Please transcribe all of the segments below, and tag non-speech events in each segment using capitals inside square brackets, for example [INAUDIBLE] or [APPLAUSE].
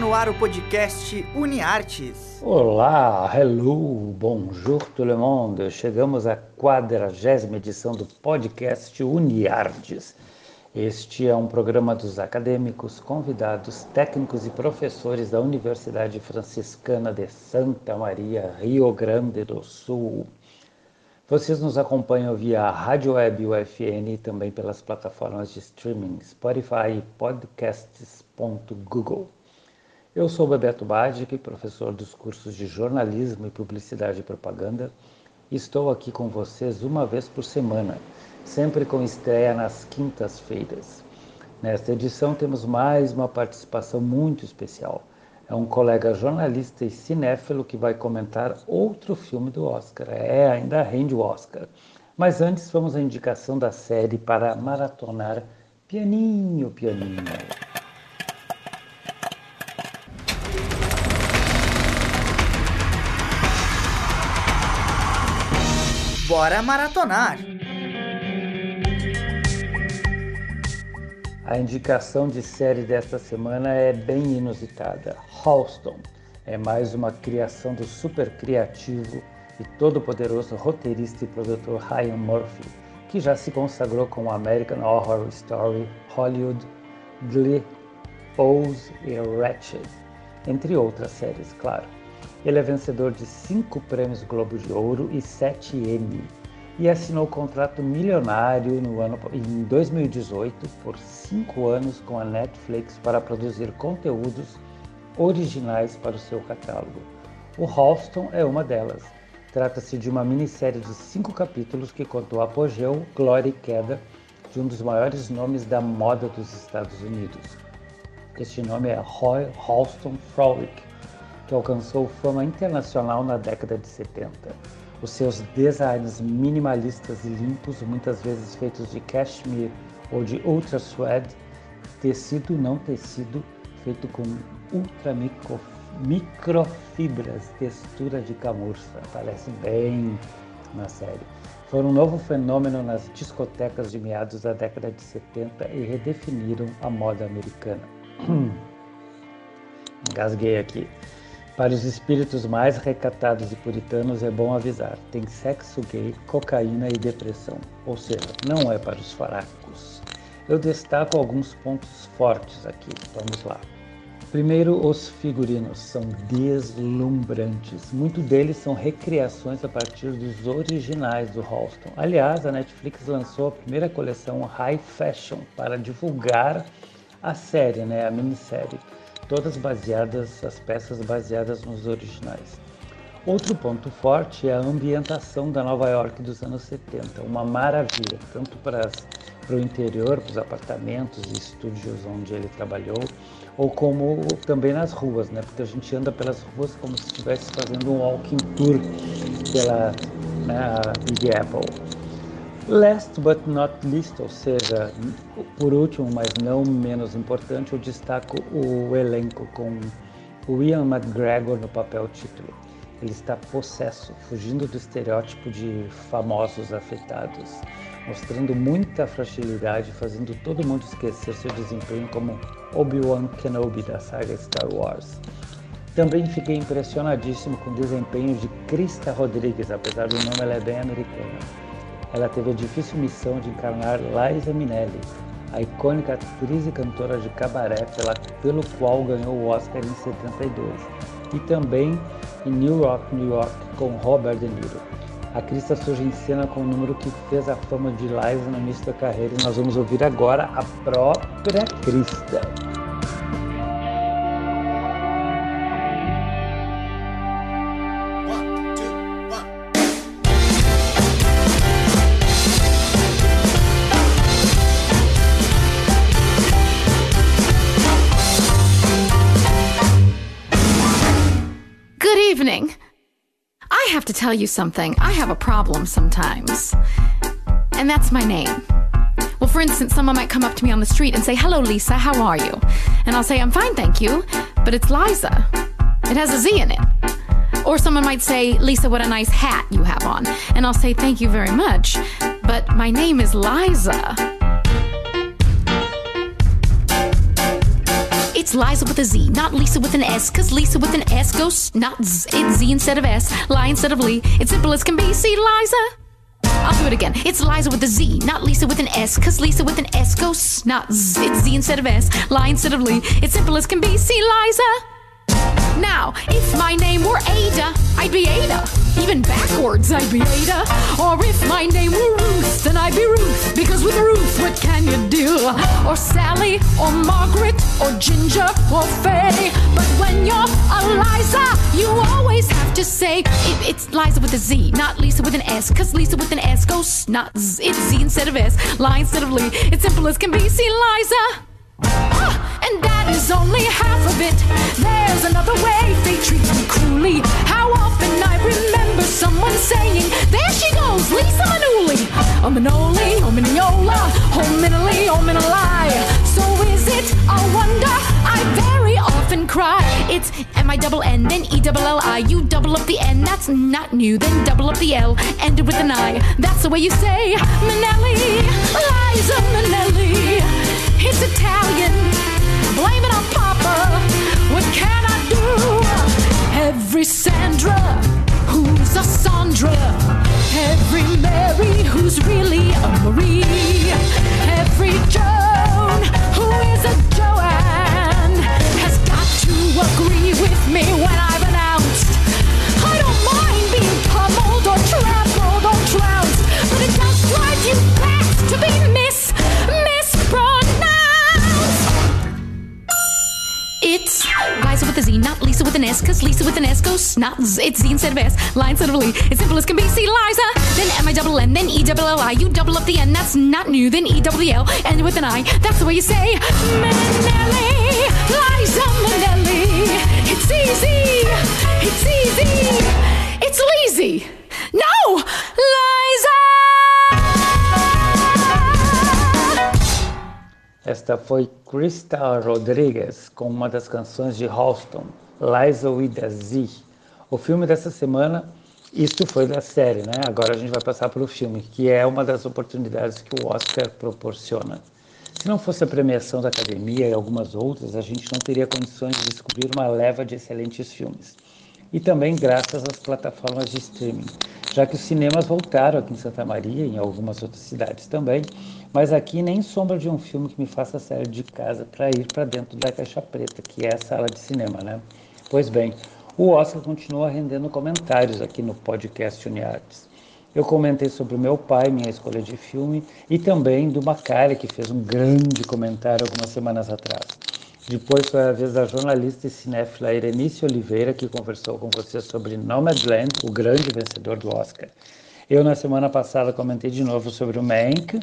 No ar o podcast UniArtes. Olá, hello, bonjour tout le monde. Chegamos à quadragésima edição do podcast UniArtes. Este é um programa dos acadêmicos, convidados, técnicos e professores da Universidade Franciscana de Santa Maria, Rio Grande do Sul. Vocês nos acompanham via Rádio Web UFN e também pelas plataformas de streaming Spotify e podcasts.google. Eu sou Bebeto Badic, professor dos cursos de jornalismo e publicidade e propaganda. Estou aqui com vocês uma vez por semana, sempre com estreia nas quintas-feiras. Nesta edição temos mais uma participação muito especial é um colega jornalista e cinéfilo que vai comentar outro filme do Oscar. É, ainda rende o Oscar. Mas antes vamos à indicação da série para maratonar pianinho, pianinho. Bora maratonar! A indicação de série desta semana é bem inusitada. Halston é mais uma criação do super criativo e todo-poderoso roteirista e produtor Ryan Murphy, que já se consagrou com American Horror Story, Hollywood, Glee, Pose e Ratchet, entre outras séries, claro. Ele é vencedor de cinco prêmios Globo de Ouro e sete Emmy e assinou contrato milionário no ano, em 2018 por cinco anos com a Netflix para produzir conteúdos originais para o seu catálogo. O Halston é uma delas. Trata-se de uma minissérie de cinco capítulos que conta o apogeu, glória e queda de um dos maiores nomes da moda dos Estados Unidos. Este nome é Roy Halston Frolic, que alcançou fama internacional na década de 70. Os seus designs minimalistas e limpos, muitas vezes feitos de cashmere ou de ultra suede, tecido não tecido, feito com ultra micro, microfibras, textura de camurça, parece bem na série. Foram um novo fenômeno nas discotecas de meados da década de 70 e redefiniram a moda americana. [CLEARS THROAT] Engasguei aqui. Para os espíritos mais recatados e puritanos é bom avisar: tem sexo gay, cocaína e depressão, ou seja, não é para os fracos. Eu destaco alguns pontos fortes aqui. Vamos lá. Primeiro, os figurinos são deslumbrantes. Muitos deles são recriações a partir dos originais do Halston. Aliás, a Netflix lançou a primeira coleção High Fashion para divulgar a série, né, a minissérie todas baseadas, as peças baseadas nos originais. Outro ponto forte é a ambientação da Nova York dos anos 70, uma maravilha, tanto para, para o interior, para os apartamentos e estúdios onde ele trabalhou, ou como também nas ruas, né? Porque a gente anda pelas ruas como se estivesse fazendo um walking tour pela né, Big Apple. Last but not least, ou seja, por último, mas não menos importante, eu destaco o elenco com o McGregor no papel título. Ele está possesso, fugindo do estereótipo de famosos afetados, mostrando muita fragilidade, fazendo todo mundo esquecer seu desempenho como Obi-Wan Kenobi da saga Star Wars. Também fiquei impressionadíssimo com o desempenho de Krista Rodrigues, apesar do nome ela é bem americana ela teve a difícil missão de encarnar Liza Minnelli, a icônica atriz e cantora de cabaré pela, pelo qual ganhou o Oscar em 72, e também em New York, New York, com Robert De Niro. A Krista surge em cena com o um número que fez a fama de Liza no início da carreira e nós vamos ouvir agora a própria Krista. Have to tell you something. I have a problem sometimes. And that's my name. Well, for instance, someone might come up to me on the street and say, Hello, Lisa, how are you? And I'll say, I'm fine, thank you. But it's Liza. It has a Z in it. Or someone might say, Lisa, what a nice hat you have on. And I'll say, Thank you very much. But my name is Liza. It's Liza with a Z, not Lisa with an S, cause Lisa with an S goes not Z. It's Z instead of S, Lie instead of Lee. It's simple as can be. See, Liza? I'll do it again. It's Liza with a Z, not Lisa with an S, cause Lisa with an S goes not Z. It's Z instead of S, Lie instead of Lee. It's simple as can be. See, Liza? Now, if my name were Ada, I'd be Ada. Even backwards, I'd be Ada. Or if my name were Ruth, then I'd be Ruth. Because with Ruth, what can you do? Or Sally, or Margaret, or Ginger, or Faye. But when you're Eliza, you always have to say it, it's Liza with a Z, not Lisa with an S. Cause Lisa with an S goes not Z. It's Z instead of S, Lie instead of Lee. It's simple as can be. See, Liza? Ah, and that is only half of it. There's another way they treat me cruelly. How often I remember someone saying, There she goes, Lisa Manuli. Oh, Manoli, oh, Miniola, oh, Minoli, Minoli. So is it a wonder? I very often cry. It's M I double N, then E double L I. You double up the N, that's not new. Then double up the L, ended with an I. That's the way you say Manelli, Liza Manelli. Goes not Z. It's Z instead of S, line instead of Lee. It's simple as can be. See Liza, then M I double N, then E double L I. You double up the N, that's not new. Then E double L, and with an I. That's the way you say Manelli, Liza Manelli. It's easy, it's easy, it's lazy. No, Liza. Esta foi Krista Rodriguez com uma das canções de Halston, Liza with a Z. O filme dessa semana, isso foi da série, né? Agora a gente vai passar para o filme, que é uma das oportunidades que o Oscar proporciona. Se não fosse a premiação da academia e algumas outras, a gente não teria condições de descobrir uma leva de excelentes filmes. E também graças às plataformas de streaming, já que os cinemas voltaram aqui em Santa Maria e em algumas outras cidades também, mas aqui nem sombra de um filme que me faça sair de casa para ir para dentro da caixa preta, que é a sala de cinema, né? Pois bem, o Oscar continua rendendo comentários aqui no podcast Uniartes. Eu comentei sobre o meu pai, minha escolha de filme, e também do Macari, que fez um grande comentário algumas semanas atrás. Depois foi a vez da jornalista e cinéfila Irenice Oliveira, que conversou com você sobre Nomadland, o grande vencedor do Oscar. Eu, na semana passada, comentei de novo sobre o Mank,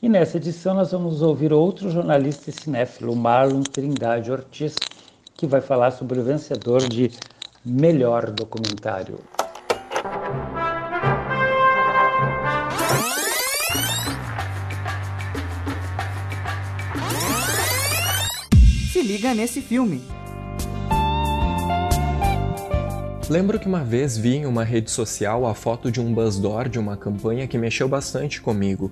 e nessa edição nós vamos ouvir outro jornalista e cinéfilo, Marlon Trindade Ortiz, que vai falar sobre o vencedor de melhor documentário. Se liga nesse filme. Lembro que uma vez vi em uma rede social a foto de um buzz door de uma campanha que mexeu bastante comigo.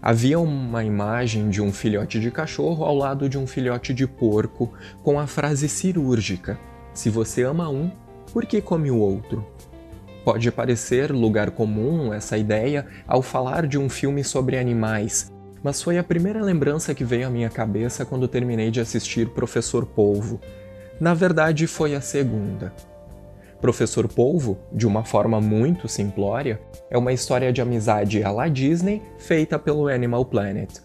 Havia uma imagem de um filhote de cachorro ao lado de um filhote de porco com a frase cirúrgica: Se você ama um, por que come o outro? Pode parecer lugar comum essa ideia ao falar de um filme sobre animais, mas foi a primeira lembrança que veio à minha cabeça quando terminei de assistir Professor Polvo. Na verdade, foi a segunda. Professor Polvo, de uma forma muito simplória, é uma história de amizade à la Disney feita pelo Animal Planet.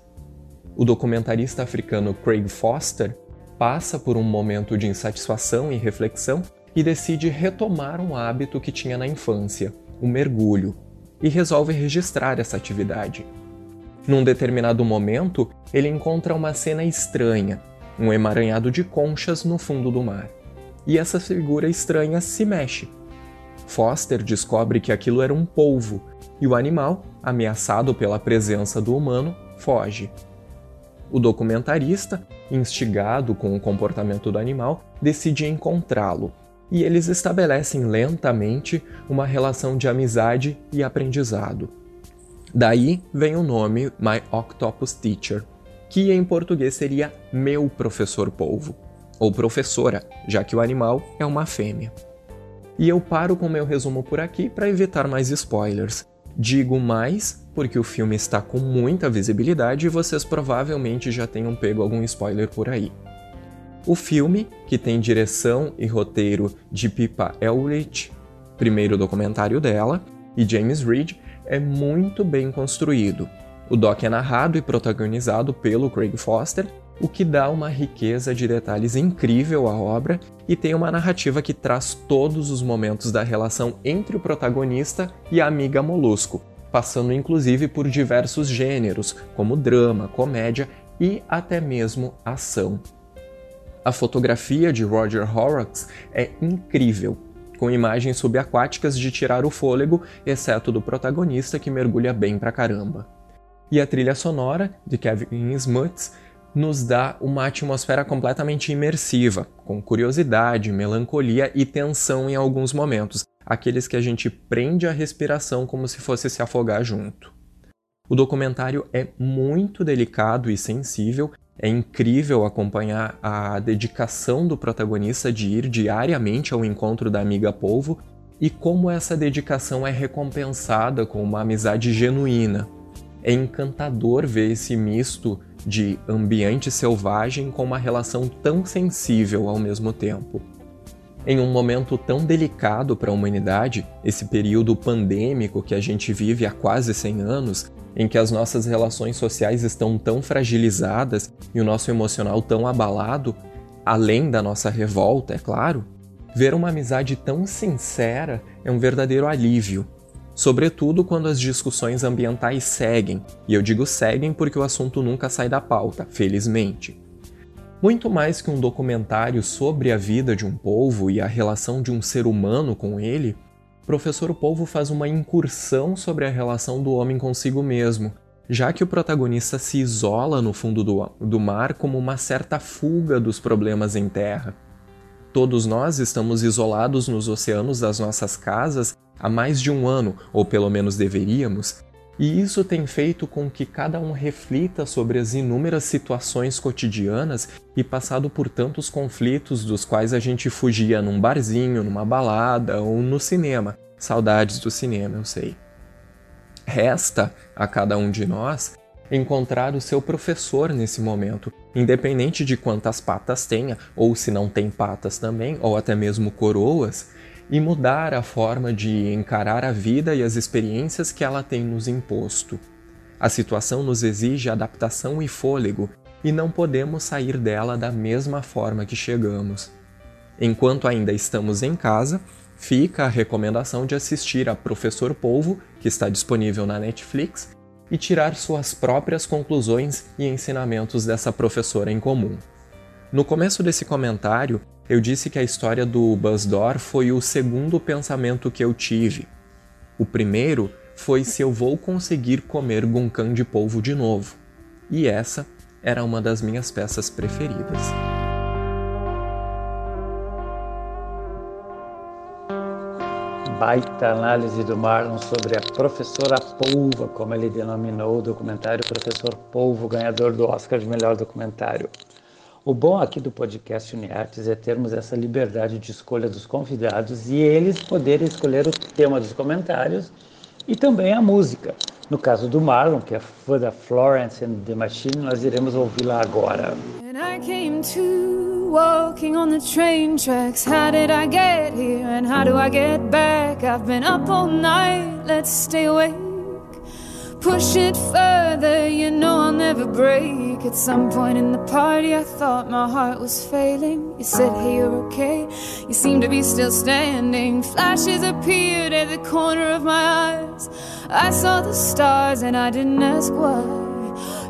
O documentarista africano Craig Foster passa por um momento de insatisfação e reflexão e decide retomar um hábito que tinha na infância, o mergulho, e resolve registrar essa atividade. Num determinado momento, ele encontra uma cena estranha, um emaranhado de conchas no fundo do mar e essa figura estranha se mexe. Foster descobre que aquilo era um polvo e o animal, ameaçado pela presença do humano, foge. O documentarista, instigado com o comportamento do animal, decide encontrá-lo e eles estabelecem lentamente uma relação de amizade e aprendizado. Daí vem o nome My Octopus Teacher, que em português seria Meu Professor Polvo ou professora, já que o animal é uma fêmea. E eu paro com meu resumo por aqui para evitar mais spoilers. Digo mais porque o filme está com muita visibilidade e vocês provavelmente já tenham pego algum spoiler por aí. O filme, que tem direção e roteiro de Pippa Ehrlich, primeiro documentário dela, e James Reed, é muito bem construído. O doc é narrado e protagonizado pelo Craig Foster, o que dá uma riqueza de detalhes incrível à obra e tem uma narrativa que traz todos os momentos da relação entre o protagonista e a amiga Molusco, passando inclusive por diversos gêneros, como drama, comédia e até mesmo ação. A fotografia de Roger Horrocks é incrível, com imagens subaquáticas de tirar o fôlego, exceto do protagonista que mergulha bem pra caramba. E a trilha sonora, de Kevin Smuts, nos dá uma atmosfera completamente imersiva, com curiosidade, melancolia e tensão em alguns momentos, aqueles que a gente prende a respiração como se fosse se afogar junto. O documentário é muito delicado e sensível, é incrível acompanhar a dedicação do protagonista de ir diariamente ao encontro da amiga polvo e como essa dedicação é recompensada com uma amizade genuína. É encantador ver esse misto de ambiente selvagem com uma relação tão sensível ao mesmo tempo. Em um momento tão delicado para a humanidade, esse período pandêmico que a gente vive há quase 100 anos, em que as nossas relações sociais estão tão fragilizadas e o nosso emocional tão abalado, além da nossa revolta, é claro, ver uma amizade tão sincera é um verdadeiro alívio sobretudo quando as discussões ambientais seguem, e eu digo seguem porque o assunto nunca sai da pauta, felizmente. Muito mais que um documentário sobre a vida de um povo e a relação de um ser humano com ele, Professor Polvo faz uma incursão sobre a relação do homem consigo mesmo, já que o protagonista se isola no fundo do, do mar como uma certa fuga dos problemas em terra. Todos nós estamos isolados nos oceanos das nossas casas há mais de um ano, ou pelo menos deveríamos, e isso tem feito com que cada um reflita sobre as inúmeras situações cotidianas e passado por tantos conflitos dos quais a gente fugia num barzinho, numa balada ou no cinema. Saudades do cinema, eu sei. Resta a cada um de nós encontrar o seu professor nesse momento, independente de quantas patas tenha, ou se não tem patas também, ou até mesmo coroas, e mudar a forma de encarar a vida e as experiências que ela tem nos imposto. A situação nos exige adaptação e fôlego, e não podemos sair dela da mesma forma que chegamos. Enquanto ainda estamos em casa, fica a recomendação de assistir a Professor Polvo, que está disponível na Netflix, e tirar suas próprias conclusões e ensinamentos dessa professora em comum. No começo desse comentário, eu disse que a história do Buzzdor foi o segundo pensamento que eu tive. O primeiro foi se eu vou conseguir comer gunkan de polvo de novo. E essa era uma das minhas peças preferidas. Baita análise do Marlon sobre a professora Polva, como ele denominou o documentário Professor Polvo, ganhador do Oscar de melhor documentário. O bom aqui do podcast UniArtes é termos essa liberdade de escolha dos convidados e eles poderem escolher o tema dos comentários e também a música. No caso do Marlon, que é fã da Florence and the Machine, nós iremos ouvi-la agora. walking on the train tracks. How did I get here and how do I get back? I've been up all night, let's stay awake. Push it further, you know I'll never break. At some point in the party, I thought my heart was failing. You said, Hey, you're okay. You seem to be still standing. Flashes appeared at the corner of my eyes. I saw the stars and I didn't ask why.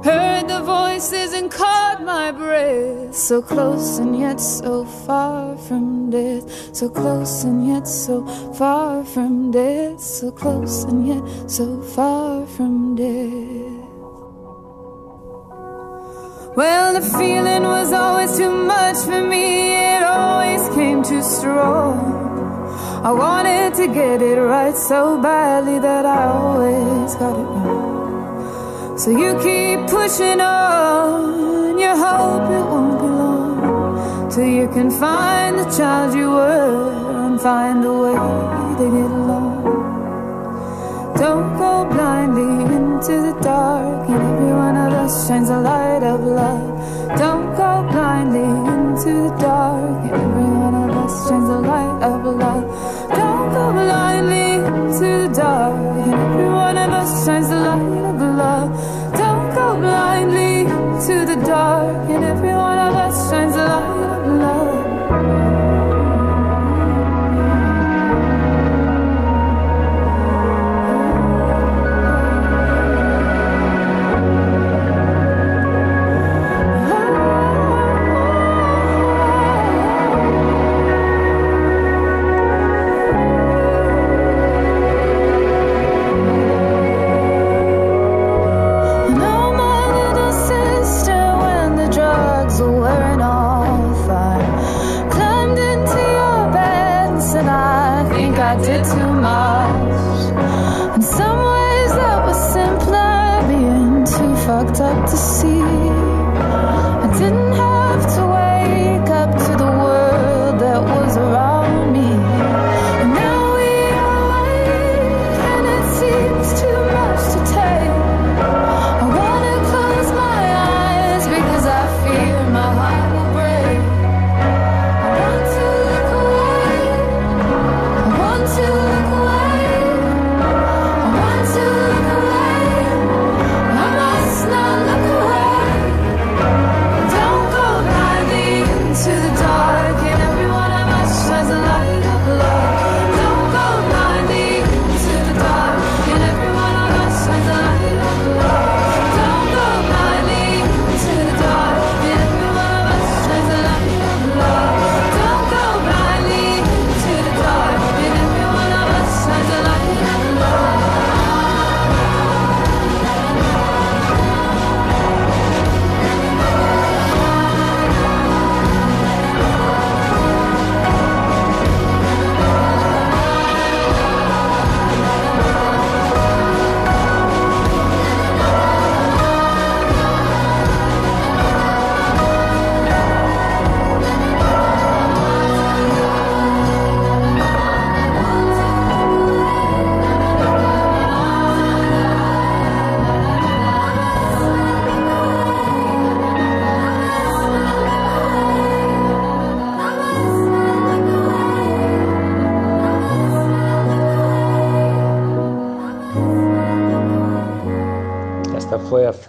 Heard the voices and caught my breath. So close and yet so far from death. So close and yet so far from death. So close and yet so far from death. Well, the feeling was always too much for me. It always came too strong. I wanted to get it right so badly that I always got it wrong. So you keep pushing on, you hope it won't be long till you can find the child you were and find a way to get along. Don't go blindly into the dark, and every one of us shines a light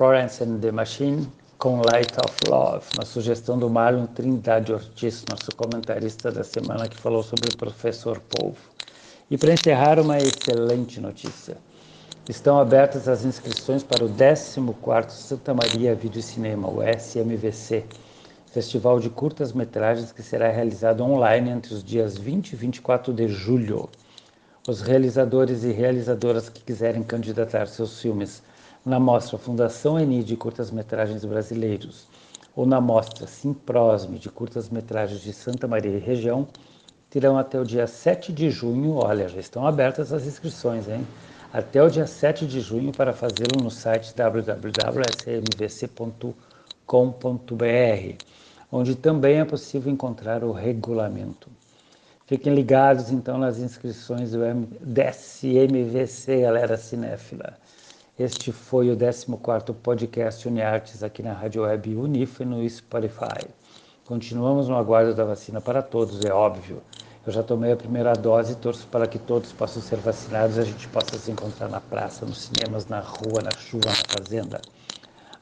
Florence and the Machine com Light of Love, uma sugestão do Marlon Trindade Ortiz, nosso comentarista da semana que falou sobre o professor Polvo. E para encerrar, uma excelente notícia. Estão abertas as inscrições para o 14º Santa Maria Vídeo Cinema, o SMVC, festival de curtas-metragens que será realizado online entre os dias 20 e 24 de julho. Os realizadores e realizadoras que quiserem candidatar seus filmes na mostra Fundação Eni de Curtas-Metragens Brasileiros ou na mostra Simprosme de Curtas-Metragens de Santa Maria e Região, terão até o dia 7 de junho, olha, já estão abertas as inscrições, hein? Até o dia 7 de junho para fazê-lo no site www.smvc.com.br, onde também é possível encontrar o regulamento. Fiquem ligados então nas inscrições do DSMVC, galera cinéfila. Este foi o 14º podcast UniArtes aqui na Rádio Web Unif no Spotify. Continuamos no aguardo da vacina para todos, é óbvio. Eu já tomei a primeira dose e torço para que todos possam ser vacinados e a gente possa se encontrar na praça, nos cinemas, na rua, na chuva, na fazenda.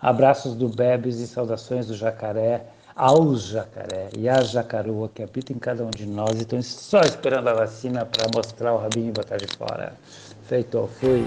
Abraços do Bebes e saudações do jacaré ao jacaré e à jacaroa que habita em cada um de nós e estão só esperando a vacina para mostrar o rabinho e botar de fora. Feito, fui.